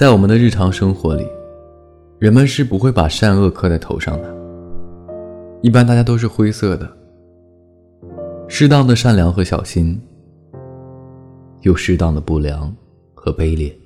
在我们的日常生活里，人们是不会把善恶刻在头上的。一般大家都是灰色的。适当的善良和小心。又适当的不良和卑劣。